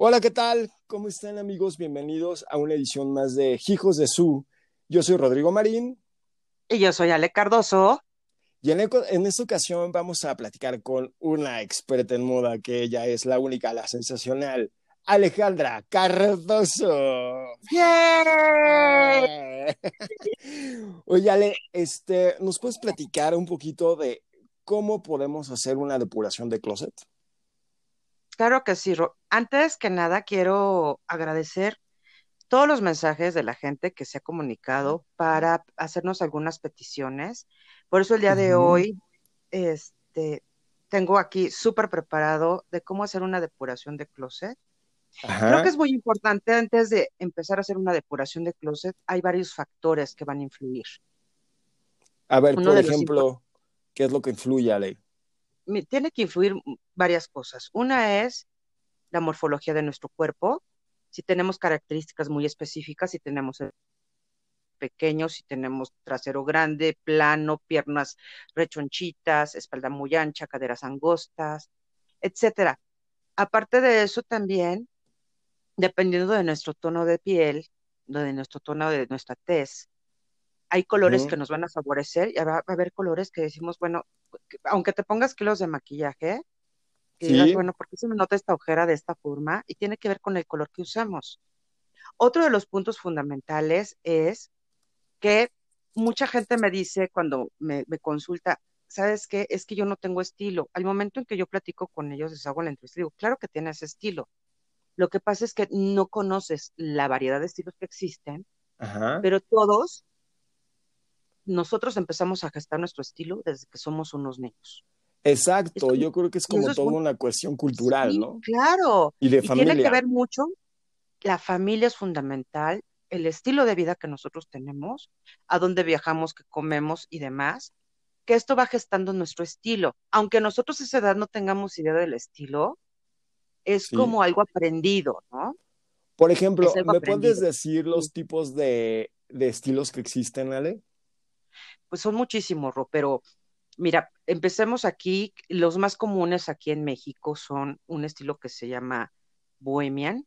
Hola, ¿qué tal? ¿Cómo están amigos? Bienvenidos a una edición más de Hijos de Su. Yo soy Rodrigo Marín. Y yo soy Ale Cardoso. Y en, en, esta ocasión vamos a platicar con una experta en moda, que ella es la única, la sensacional, Alejandra Cardoso. ¡Yay! Oye, Ale, este, ¿nos puedes platicar un poquito de cómo podemos hacer una depuración de closet? Claro que sí. Antes que nada, quiero agradecer todos los mensajes de la gente que se ha comunicado para hacernos algunas peticiones. Por eso el día de hoy, este, tengo aquí súper preparado de cómo hacer una depuración de closet. Creo que es muy importante antes de empezar a hacer una depuración de closet, hay varios factores que van a influir. A ver, por ejemplo, ¿qué es lo que influye, Ale? tiene que influir varias cosas. Una es la morfología de nuestro cuerpo, si tenemos características muy específicas, si tenemos pequeños, si tenemos trasero grande, plano, piernas rechonchitas, espalda muy ancha, caderas angostas, etcétera. Aparte de eso también, dependiendo de nuestro tono de piel, de nuestro tono de nuestra tez, hay colores que nos van a favorecer y va a haber colores que decimos, bueno, aunque te pongas kilos de maquillaje, que digas, bueno, ¿por qué se me nota esta ojera de esta forma? Y tiene que ver con el color que usamos. Otro de los puntos fundamentales es que mucha gente me dice cuando me, consulta, ¿sabes qué? Es que yo no tengo estilo. Al momento en que yo platico con ellos, les hago la entrevista, digo, claro que tienes estilo. Lo que pasa es que no conoces la variedad de estilos que existen, pero todos nosotros empezamos a gestar nuestro estilo desde que somos unos niños. Exacto, yo creo que es como toda una cuestión cultural, ¿no? Claro. Y de familia. Tiene que ver mucho, la familia es fundamental, el estilo de vida que nosotros tenemos, a dónde viajamos, qué comemos y demás, que esto va gestando nuestro estilo. Aunque nosotros a esa edad no tengamos idea del estilo, es como algo aprendido, ¿no? Por ejemplo, ¿me puedes decir los tipos de, de estilos que existen, Ale? pues son muchísimos, Ro, pero mira, empecemos aquí. Los más comunes aquí en México son un estilo que se llama bohemian,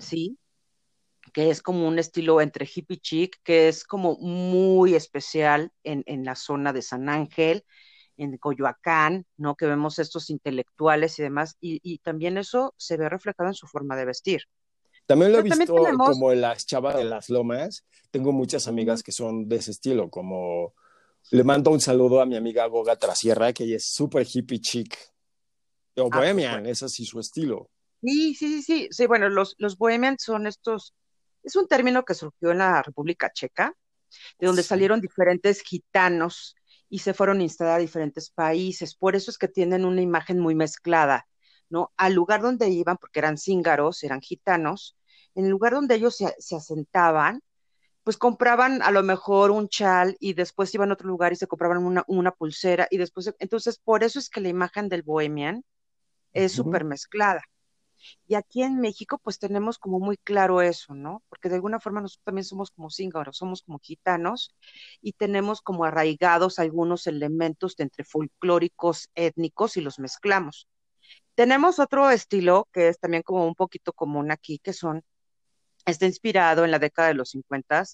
¿sí? Que es como un estilo entre hippie chic, que es como muy especial en, en la zona de San Ángel, en Coyoacán, ¿no? Que vemos estos intelectuales y demás, y, y también eso se ve reflejado en su forma de vestir. También lo he visto como en las chavas de las lomas. Tengo muchas amigas que son de ese estilo, como le mando un saludo a mi amiga Goga Trasierra, que ella es súper hippie chic. O ah, pues bohemian, es así su estilo. Sí, sí, sí, sí. Sí, bueno, los, los bohemian son estos, es un término que surgió en la República Checa, de donde salieron diferentes gitanos y se fueron a instalar a diferentes países. Por eso es que tienen una imagen muy mezclada. ¿no? Al lugar donde iban, porque eran cíngaros, eran gitanos, en el lugar donde ellos se, asentaban, pues compraban a lo mejor un chal y después iban a otro lugar y se compraban una, pulsera y después, entonces por eso es que la imagen del bohemian es súper mezclada. Y aquí en México, pues tenemos como muy claro eso, ¿no? Porque de alguna forma nosotros también somos como cíngaros, somos como gitanos y tenemos como arraigados algunos elementos de entre folclóricos étnicos y los mezclamos. Tenemos otro estilo que es también como un poquito común aquí, que son, está inspirado en la década de los 50,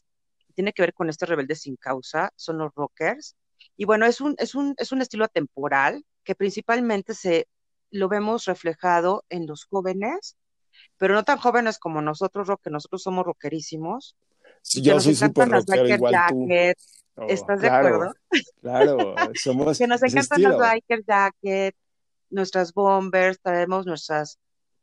tiene que ver con este rebelde sin causa, son los rockers. Y bueno, es un, es un, es un estilo atemporal que principalmente se lo vemos reflejado en los jóvenes, pero no tan jóvenes como nosotros, rock, que nosotros somos rockerísimos. Sí, yo soy súper rockero igual tú. Oh, ¿Estás de acuerdo? Claro, somos que nos encantan los biker jacket, nuestras bombers, traemos nuestras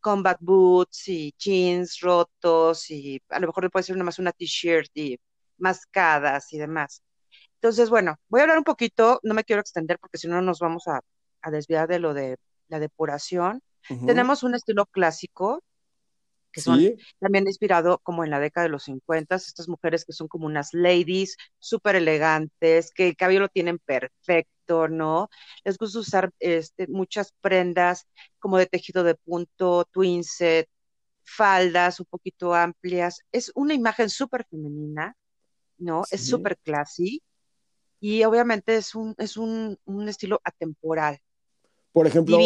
combat boots y jeans rotos y a lo mejor le puede ser nada más una t-shirt y mascadas y demás. Entonces, bueno, voy a hablar un poquito, no me quiero extender porque si no nos vamos a, desviar de lo de la depuración. Tenemos un estilo clásico, que son también inspirado como en la década de los 50, estas mujeres que son como unas ladies súper elegantes, que el cabello lo tienen perfecto ¿no? Les gusta usar este, muchas prendas como de tejido de punto, twin set, faldas un poquito amplias. Es una imagen súper femenina, ¿no? Es súper classy y obviamente es un, es un, estilo atemporal. Por ejemplo,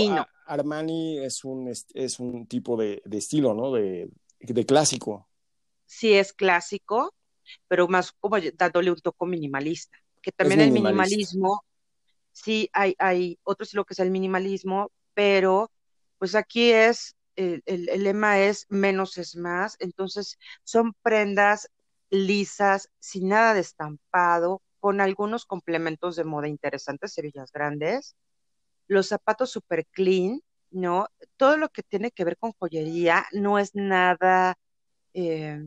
Armani es un, es un tipo de, estilo, ¿no? De, clásico. Sí, es clásico, pero más como dándole un toque minimalista. Que también el minimalismo, sí, hay, hay otro que es el minimalismo, pero pues aquí es, el, el lema es menos es más, entonces son prendas lisas, sin nada de estampado, con algunos complementos de moda interesantes, cerillas grandes, los zapatos super clean, ¿no? Todo lo que tiene que ver con joyería no es nada eh,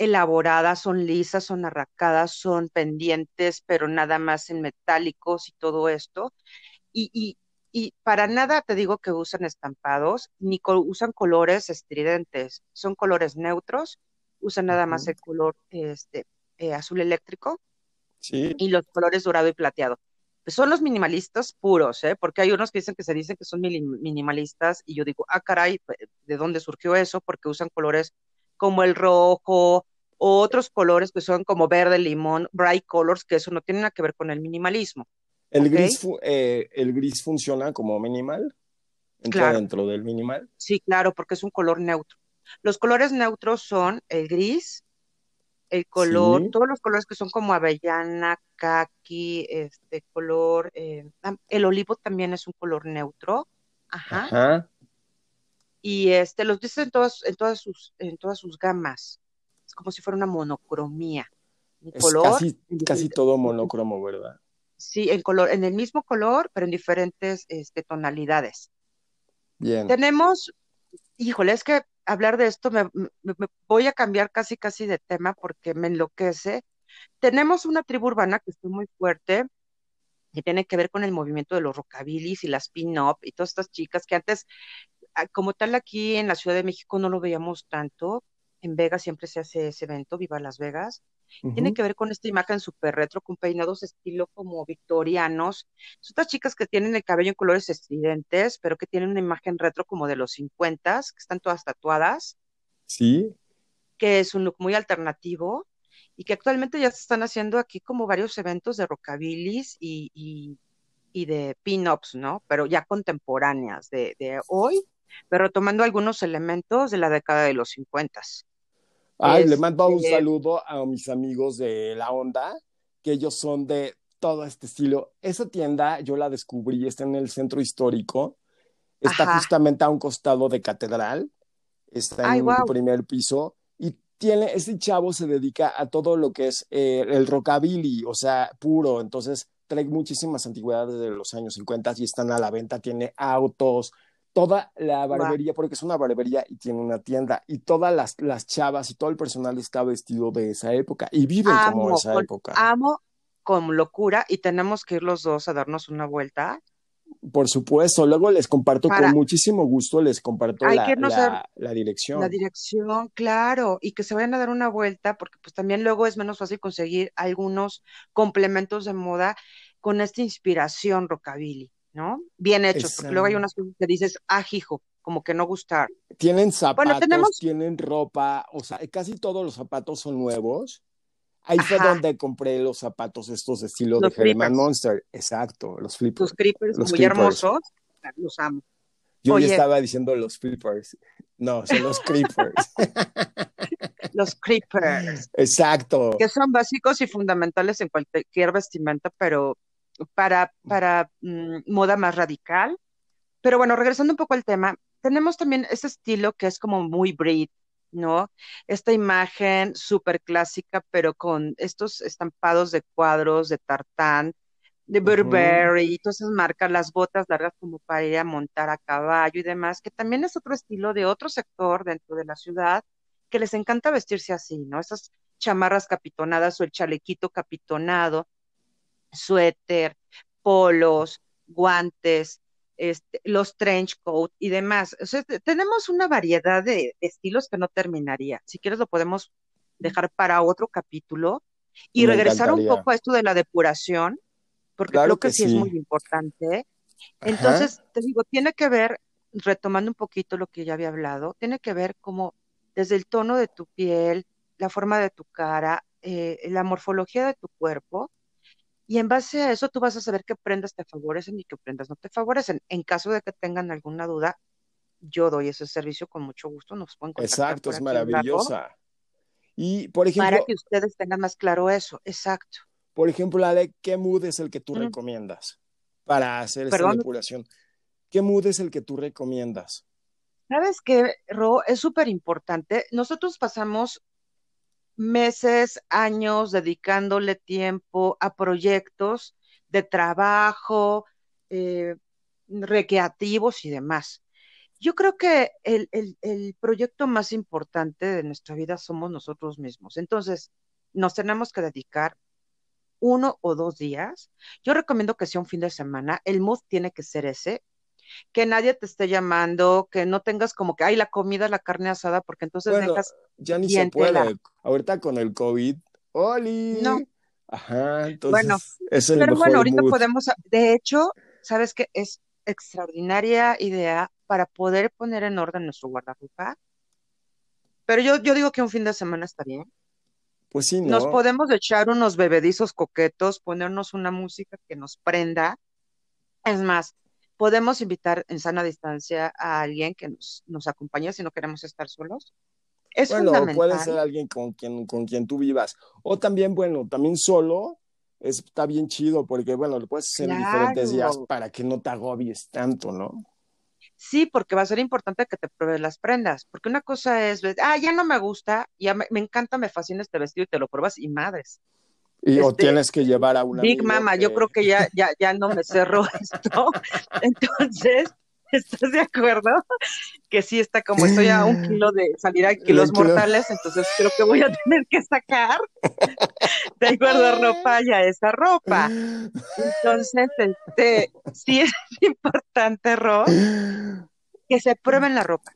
elaborada, son lisas, son arracadas, son pendientes, pero nada más en metálicos y todo esto. Y, para nada te digo que usan estampados, ni usan colores estridentes, son colores neutros, usan nada más el color este, eh, azul eléctrico y los colores dorado y plateado son los minimalistas puros, ¿eh? porque hay unos que dicen que se dicen que son minimalistas y yo digo, ah, caray, ¿de dónde surgió eso? Porque usan colores como el rojo o otros colores que son como verde, limón, bright colors, que eso no tiene nada que ver con el minimalismo. ¿El, gris, eh, ¿el gris funciona como minimal? ¿Entra dentro del minimal? Sí, claro, porque es un color neutro. Los colores neutros son el gris, el color, todos los colores que son como avellana, kaki, este color, eh, el olivo también es un color neutro, ajá. Y este, los dice en todas, en todas sus, en todas sus gamas. Es como si fuera una monocromía. color. Casi, todo monocromo, ¿verdad? Sí, en color, en el mismo color, pero en diferentes este, tonalidades. Bien. Tenemos, híjole, es que hablar de esto, me, voy a cambiar casi casi de tema porque me enloquece. Tenemos una tribu urbana que está muy fuerte, que tiene que ver con el movimiento de los rockabilis y las pin-up y todas estas chicas que antes, ah, como tal aquí en la Ciudad de México no lo veíamos tanto, en Vegas siempre se hace ese evento, Viva Las Vegas. Tiene que ver con esta imagen súper retro, con peinados estilo como victorianos. Son estas chicas que tienen el cabello en colores estridentes, pero que tienen una imagen retro como de los 50, que están todas tatuadas. Sí. Que es un look muy alternativo y que actualmente ya se están haciendo aquí como varios eventos de rockabilis y, y, y de pin-ups, ¿no? Pero ya contemporáneas de, de hoy, pero tomando algunos elementos de la década de los 50. Ay, le mando un saludo a mis amigos de La Onda, que ellos son de todo este estilo. Esa tienda yo la descubrí, está en el centro histórico, está justamente a un costado de Catedral, está en el primer piso. Y tiene, este chavo se dedica a todo lo que es eh, el rockabilly, o sea, puro, entonces trae muchísimas antigüedades de los años 50 y están a la venta, tiene autos, toda la barbería, porque es una barbería y tiene una tienda, y todas las, las chavas y todo el personal está vestido de esa época y viven como esa época. Amo con locura y tenemos que ir los dos a darnos una vuelta. Por supuesto, luego les comparto con muchísimo gusto, les comparto la, la, dirección. La dirección, claro, y que se vayan a dar una vuelta, porque pues también luego es menos fácil conseguir algunos complementos de moda con esta inspiración rockabilly. ¿No? Bien hechos, porque luego hay unas cosas que dices, ah, hijo, como que no gustar. Tienen zapatos, tienen ropa, o sea, casi todos los zapatos son nuevos. Ahí fue donde compré los zapatos estos de estilo de Herman Monster. Exacto, los flippers. Los creepers muy hermosos, los amo. Yo ya estaba diciendo los flippers. No, son los creepers. los creepers. Exacto. Que son básicos y fundamentales en cualquier vestimenta, pero para, para mm, moda más radical. Pero bueno, regresando un poco al tema, tenemos también ese estilo que es como muy Brit, ¿no? Esta imagen súper clásica, pero con estos estampados de cuadros de tartán, de Burberry, y todas esas marcas, las botas largas como para ir a montar a caballo y demás, que también es otro estilo de otro sector dentro de la ciudad que les encanta vestirse así, ¿no? Esas chamarras capitonadas o el chalequito capitonado, suéter, polos, guantes, este, los trench coat y demás. tenemos una variedad de estilos que no terminaría. Si quieres lo podemos dejar para otro capítulo y regresar un poco a esto de la depuración, porque creo que, sí, es muy importante. Entonces, te digo, tiene que ver, retomando un poquito lo que ya había hablado, tiene que ver como desde el tono de tu piel, la forma de tu cara, eh, la morfología de tu cuerpo, Y en base a eso tú vas a saber qué prendas te favorecen y qué prendas no te favorecen. En caso de que tengan alguna duda, yo doy ese servicio con mucho gusto. Nos pueden contactar. Exacto, es maravillosa. Y, por ejemplo... Para que ustedes tengan más claro eso, exacto. Por ejemplo, Ale, ¿qué mood es el que tú recomiendas para hacer esta manipulación? ¿Qué mood es el que tú recomiendas? Sabes que, Ro, es súper importante. Nosotros pasamos meses, años dedicándole tiempo a proyectos de trabajo, eh, recreativos y demás. Yo creo que el, el, proyecto más importante de nuestra vida somos nosotros mismos. Entonces, nos tenemos que dedicar uno o dos días. Yo recomiendo que sea un fin de semana. El mood tiene que ser ese. Que nadie te esté llamando, que no tengas como que, ay, la comida, la carne asada, porque entonces dejas. Ya ni se puede. Ahorita con el COVID. ¡Oli! No. Ajá, entonces. Bueno, es el pero bueno, ahorita podemos. De hecho, ¿sabes qué? Es extraordinaria idea para poder poner en orden nuestro guardarropa. Pero yo, yo digo que un fin de semana está bien. Pues sí, ¿no? Nos podemos echar unos bebedizos coquetos, ponernos una música que nos prenda. Es más, podemos invitar en sana distancia a alguien que nos, nos acompañe si no queremos estar solos. Es bueno, puede ser alguien con quien, con quien tú vivas. O también, bueno, también solo está bien chido porque, bueno, lo puedes hacer en diferentes días para que no te agobies tanto, ¿no? Sí, porque va a ser importante que te pruebes las prendas, porque una cosa es, ah, ya no me gusta, ya me, encanta, me fascina este vestido y te lo pruebas y madres. Y o este, tienes que llevar a una. Big Mama, yo creo que ya, ya, ya no me cerró esto. Entonces, ¿Estás de acuerdo? Que sí está como estoy a un kilo de salir a kilos mortales, entonces creo que voy a tener que sacar del guardarropa ya esa ropa. Entonces, este, sí es importante, Ro, que se prueben la ropa.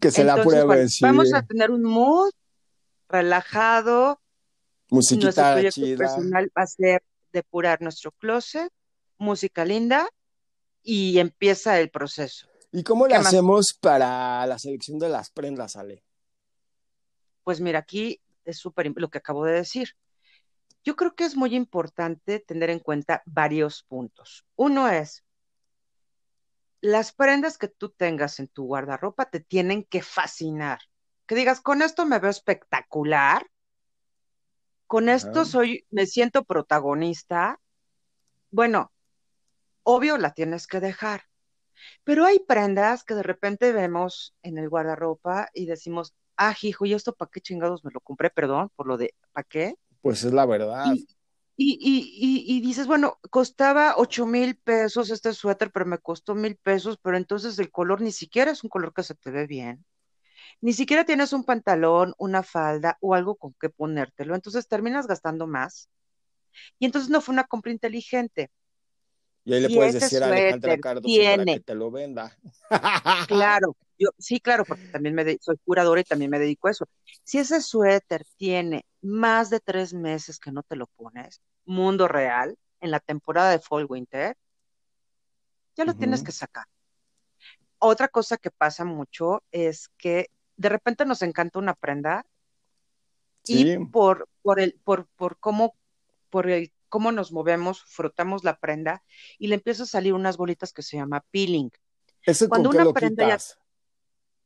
Que se la prueben, Vamos a tener un mood relajado. Musiquita nuestro proyecto personal va a ser depurar nuestro closet, música linda, y empieza el proceso. ¿Y cómo le hacemos para la selección de las prendas, Ale? Pues mira, aquí es súper lo que acabo de decir. Yo creo que es muy importante tener en cuenta varios puntos. Uno es, las prendas que tú tengas en tu guardarropa te tienen que fascinar. Que digas, con esto me veo espectacular, con esto soy, me siento protagonista. Bueno, obvio la tienes que dejar. Pero hay prendas que de repente vemos en el guardarropa y decimos, ah, hijo, ¿y esto para qué chingados me lo compré? Perdón por lo de, ¿para qué? Pues es la verdad. Y, y, y, dices, bueno, costaba ocho mil pesos este suéter, pero me costó mil pesos, pero entonces el color ni siquiera es un color que se te ve bien. Ni siquiera tienes un pantalón, una falda o algo con que ponértelo. Entonces terminas gastando más. Y entonces no fue una compra inteligente. Y ahí le puedes decir a Alejandra Cardoso para que te lo venda. Claro, yo, sí, claro, porque también me soy curadora y también me dedico a eso. Si ese suéter tiene más de tres meses que no te lo pones, mundo real, en la temporada de fall winter, ya lo tienes que sacar. Otra cosa que pasa mucho es que de repente nos encanta una prenda y por, por el, por, por cómo, por el cómo nos movemos, frotamos la prenda y le empieza a salir unas bolitas que se llama peeling. Cuando una prenda ya.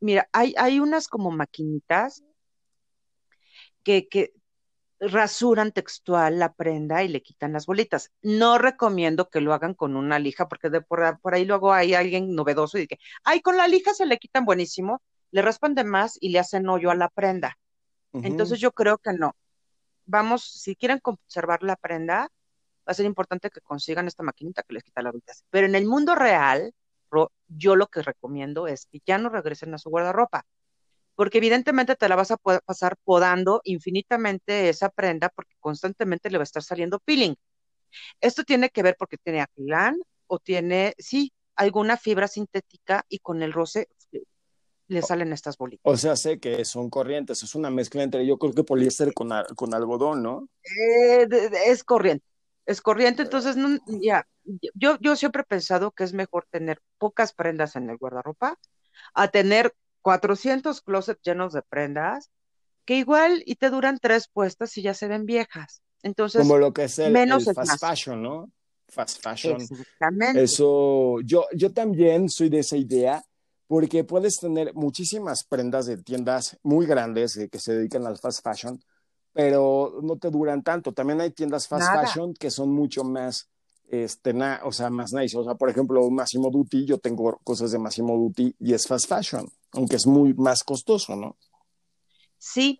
Mira, hay, hay unas como maquinitas que, que rasuran textual la prenda y le quitan las bolitas. No recomiendo que lo hagan con una lija, porque de por, ahí luego hay alguien novedoso y dice, ay, con la lija se le quitan buenísimo, le raspan de más y le hacen hoyo a la prenda. Entonces yo creo que no vamos, si quieren conservar la prenda, va a ser importante que consigan esta maquinita que les quita la vuelta. Pero en el mundo real, yo lo que recomiendo es que ya no regresen a su guardarropa, porque evidentemente te la vas a pasar podando infinitamente esa prenda porque constantemente le va a estar saliendo peeling. Esto tiene que ver porque tiene acrilán o tiene, sí, alguna fibra sintética y con el roce le salen estas bolitas. O sea, sé que son corrientes, es una mezcla entre, yo creo que poliéster con, con algodón, ¿no? Eh, es corriente, es corriente, entonces, ya, yo, yo siempre he pensado que es mejor tener pocas prendas en el guardarropa a tener 400 closets llenos de prendas que igual y te duran tres puestas y ya se ven viejas. Entonces, como lo que es el, fast fashion, ¿no? Fast fashion. Exactamente. Eso, yo, yo también soy de esa idea, porque puedes tener muchísimas prendas de tiendas muy grandes que se dedican al fast fashion, pero no te duran tanto. También hay tiendas fast fashion que son mucho más, este, o sea, más nice. O sea, por ejemplo, Massimo Dutti, yo tengo cosas de Massimo Dutti y es fast fashion, aunque es muy más costoso, ¿no? Sí.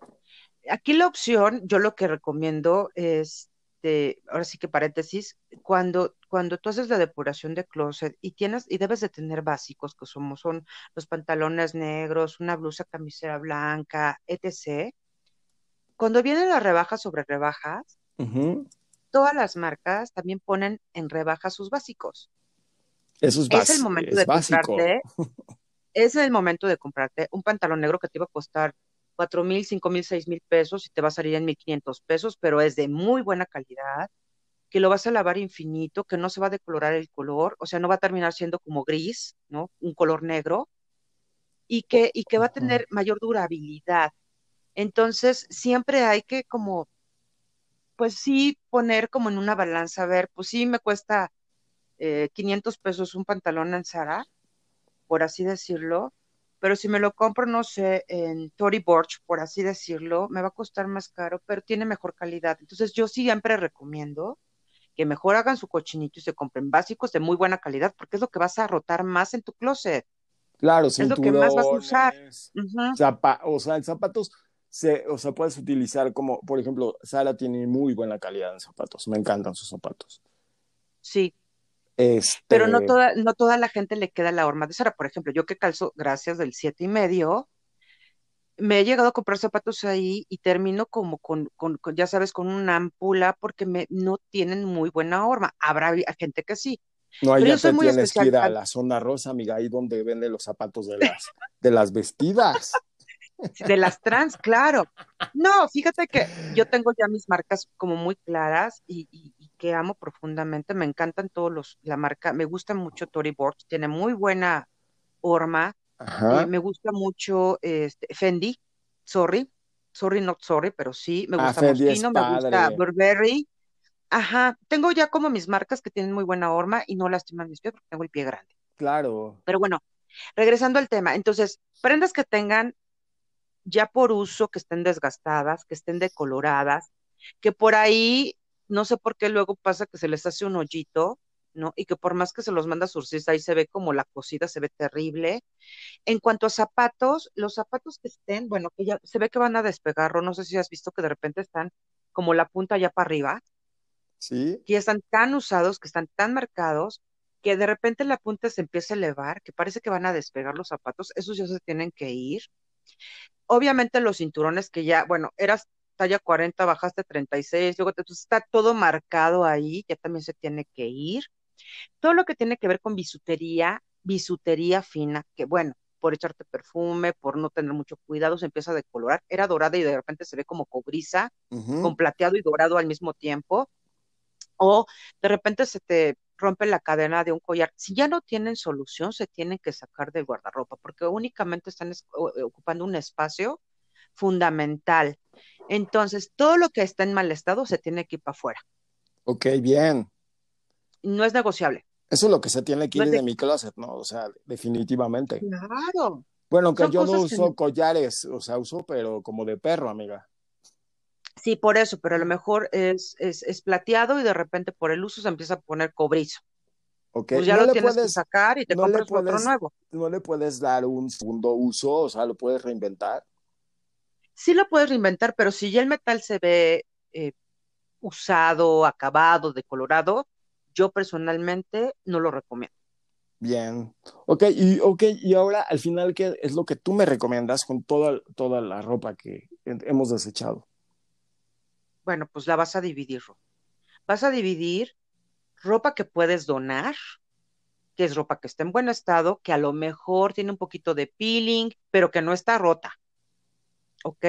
Aquí la opción, yo lo que recomiendo es, de, ahora sí que paréntesis, cuando, cuando tú haces la depuración de closet y tienes, y debes de tener básicos, que somos, son los pantalones negros, una blusa camisera blanca, etc cuando vienen las rebajas sobre rebajas, todas las marcas también ponen en rebaja sus básicos. Eso es, es el momento de comprarte. es el momento de comprarte un pantalón negro que te iba a costar cuatro mil, cinco mil, seis mil pesos y te va a salir en mil quinientos pesos, pero es de muy buena calidad, que lo vas a lavar infinito, que no se va a decolorar el color, o sea, no va a terminar siendo como gris, ¿no? Un color negro, y que, y que va a tener mayor durabilidad. Entonces, siempre hay que como, pues sí, poner como en una balanza, a ver, pues sí me cuesta eh, 500 pesos un pantalón en Zara, por así decirlo, pero si me lo compro, no sé, en Tory Burch, por así decirlo, me va a costar más caro, pero tiene mejor calidad. Entonces, yo siempre recomiendo que mejor hagan su cochinito y se compren básicos de muy buena calidad, porque es lo que vas a rotar más en tu closet. Claro, es lo que más vas a usar. o sea, en zapatos o sea, puedes utilizar como, por ejemplo, Sara tiene muy buena calidad en zapatos, me encantan sus zapatos. Sí. Este... Pero no toda, no toda la gente le queda la horma de Sara. Por ejemplo, yo que calzo gracias del siete y medio, me he llegado a comprar zapatos ahí y termino como con, con, ya sabes, con una ampula porque me, no tienen muy buena horma. Habrá gente que sí. No, ahí ya te tienes que ir a la zona rosa, amiga, ahí donde venden los zapatos de las, de las vestidas. De las trans, claro. No, fíjate que yo tengo ya mis marcas como muy claras y, que amo profundamente. Me encantan todos los, la marca, me gusta mucho Tory Burch, tiene muy buena horma. Eh, me gusta mucho este, Fendi, sorry, sorry, not sorry, pero sí, me ah, gusta Moschino, me gusta Burberry. Ajá, tengo ya como mis marcas que tienen muy buena horma y no lastiman mis pies porque tengo el pie grande. Claro. Pero bueno, regresando al tema, entonces, prendas que tengan ya por uso que estén desgastadas, que estén decoloradas, que por ahí, no sé por qué luego pasa que se les hace un hoyito, ¿no? Y que por más que se los manda surcista, ahí se ve como la cosida, se ve terrible. En cuanto a zapatos, los zapatos que estén, bueno, que ya se ve que van a despegar, no sé si has visto que de repente están como la punta ya para arriba. Sí. Que están tan usados, que están tan marcados, que de repente la punta se empieza a elevar, que parece que van a despegar los zapatos, esos ya se tienen que ir. Obviamente los cinturones que ya, bueno, eras talla 40, bajaste 36, luego te, está todo marcado ahí, ya también se tiene que ir. Todo lo que tiene que ver con bisutería, bisutería fina, que bueno, por echarte perfume, por no tener mucho cuidado, se empieza a decolorar. Era dorada y de repente se ve como cobriza, con plateado y dorado al mismo tiempo. O de repente se te rompe la cadena de un collar. Si ya no tienen solución, se tienen que sacar del guardarropa, porque únicamente están ocupando un espacio fundamental. Entonces, todo lo que está en mal estado se tiene que ir para afuera. Ok, bien. No es negociable. Eso es lo que se tiene que ir de... mi closet, ¿no? O sea, definitivamente. Claro. Bueno, que yo no uso collares, o sea, uso, pero como de perro, amiga. Sí, por eso, pero a lo mejor es, es, plateado y de repente por el uso se empieza a poner cobrizo. Okay. Pues ya lo tienes que sacar y te compras otro nuevo. ¿No le puedes dar un segundo uso? O sea, ¿lo puedes reinventar? Sí lo puedes reinventar, pero si ya el metal se ve eh, usado, acabado, decolorado, yo personalmente no lo recomiendo. Bien. Ok, y, okay, y ahora al final, ¿qué es lo que tú me recomiendas con toda, toda la ropa que hemos desechado? Bueno, pues la vas a dividir. Vas a dividir ropa que puedes donar, que es ropa que está en buen estado, que a lo mejor tiene un poquito de peeling, pero que no está rota. ¿Ok?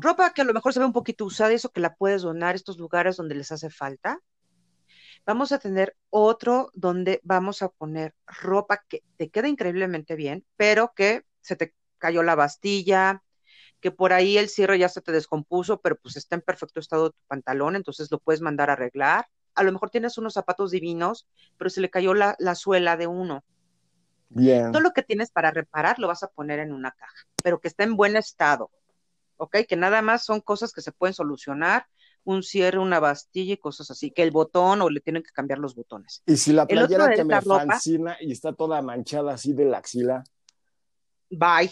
Ropa que a lo mejor se ve un poquito usada, eso que la puedes donar a estos lugares donde les hace falta. Vamos a tener otro donde vamos a poner ropa que te queda increíblemente bien, pero que se te cayó la bastilla, que por ahí el cierre ya se te descompuso, pero pues está en perfecto estado tu pantalón, entonces lo puedes mandar a arreglar. A lo mejor tienes unos zapatos divinos, pero se le cayó la, la suela de uno. Bien. Todo lo que tienes para reparar lo vas a poner en una caja, pero que esté en buen estado, ¿ok? Que nada más son cosas que se pueden solucionar, un cierre, una bastilla y cosas así, que el botón o le tienen que cambiar los botones. Y si la playera que me fascina y está toda manchada así de la axila. Bye.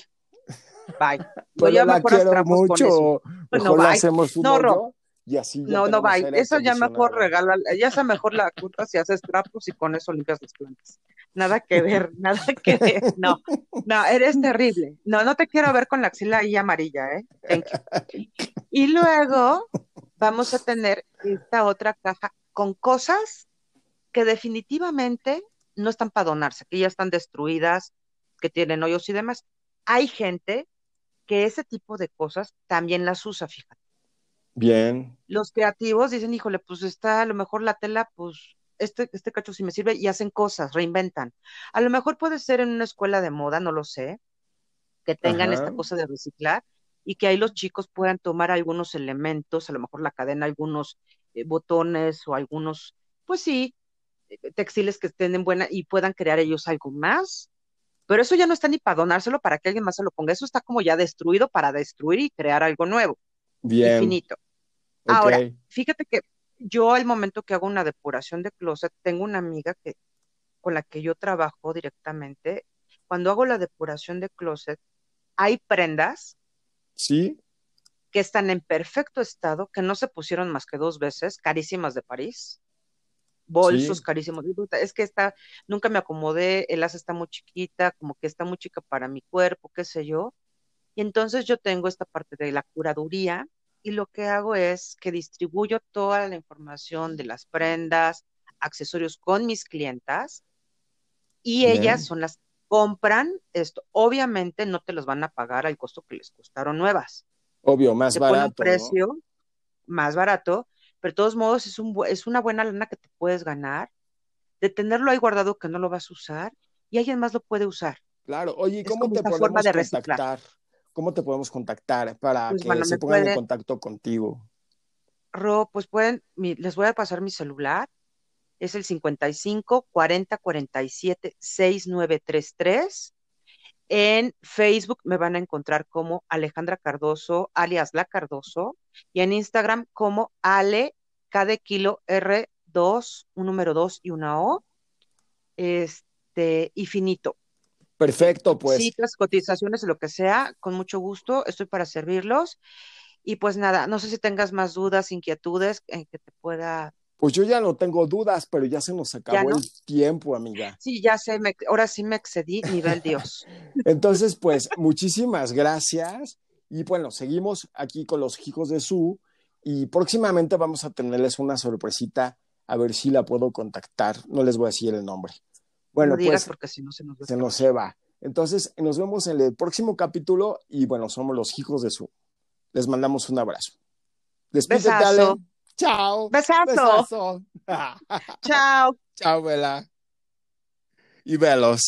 Bye. Voy a la quiero mucho. Mejor no, hacemos un no, y así No, no, bye. Eso ya mejor regala, ya sea mejor la culpa si haces trapos y con eso limpias las plantas. Nada que ver, nada que ver. No, no, eres terrible. No, no te quiero ver con la axila ahí amarilla, ¿eh? Y luego vamos a tener esta otra caja con cosas que definitivamente no están para donarse, que ya están destruidas, que tienen hoyos y demás. Hay gente que ese tipo de cosas también las usa, fíjate. Bien. Los creativos dicen, híjole, pues está a lo mejor la tela, pues este, este cacho sí me sirve y hacen cosas, reinventan. A lo mejor puede ser en una escuela de moda, no lo sé, que tengan esta cosa de reciclar y que ahí los chicos puedan tomar algunos elementos, a lo mejor la cadena, algunos eh, botones o algunos, pues sí, eh, textiles que estén en buena y puedan crear ellos algo más. Pero eso ya no está ni para donárselo para que alguien más se lo ponga. Eso está como ya destruido para destruir y crear algo nuevo. Bien. Infinito. Ahora, fíjate que yo al momento que hago una depuración de closet, tengo una amiga que con la que yo trabajo directamente. Cuando hago la depuración de closet, hay prendas sí que están en perfecto estado, que no se pusieron más que dos veces, carísimas de París, bolsos carísimos. Es que está, nunca me acomodé, el asa está muy chiquita, como que está muy chica para mi cuerpo, qué sé yo. Y entonces yo tengo esta parte de la curaduría y lo que hago es que distribuyo toda la información de las prendas, accesorios con mis clientas y ellas son las que compran esto. Obviamente no te los van a pagar al costo que les costaron nuevas. Obvio, más te barato. un precio más barato, pero de todos modos es, un, es una buena lana que te puedes ganar de tenerlo ahí guardado que no lo vas a usar y alguien más lo puede usar. Claro, oye, ¿cómo te podemos contactar? ¿Cómo te podemos contactar para pues, que se pongan en contacto contigo? Ro, pues pueden, les voy a pasar mi celular. Es el 55 40 47 6933. En Facebook me van a encontrar como Alejandra Cardoso, alias La Cardoso, y en Instagram como Ale, K de kilo R2, un número 2 y una O, este, y finito. Perfecto, pues. Citas, cotizaciones, lo que sea, con mucho gusto, estoy para servirlos. Y pues nada, no sé si tengas más dudas, inquietudes en que te pueda. Pues yo ya no tengo dudas, pero ya se nos acabó el tiempo, amiga. Sí, ya sé, ahora sí me excedí, nivel Dios. Entonces, pues, muchísimas gracias. Y bueno, seguimos aquí con los hijos de Su y próximamente vamos a tenerles una sorpresita, a ver si la puedo contactar. No les voy a decir el nombre. Bueno, pues porque si no se nos, se nos se va. Entonces, nos vemos en el próximo capítulo y bueno, somos los hijos de su. Les mandamos un abrazo. Despídete, Ale. Chao. Besazo. Chao. Chao, Vela. Y velos.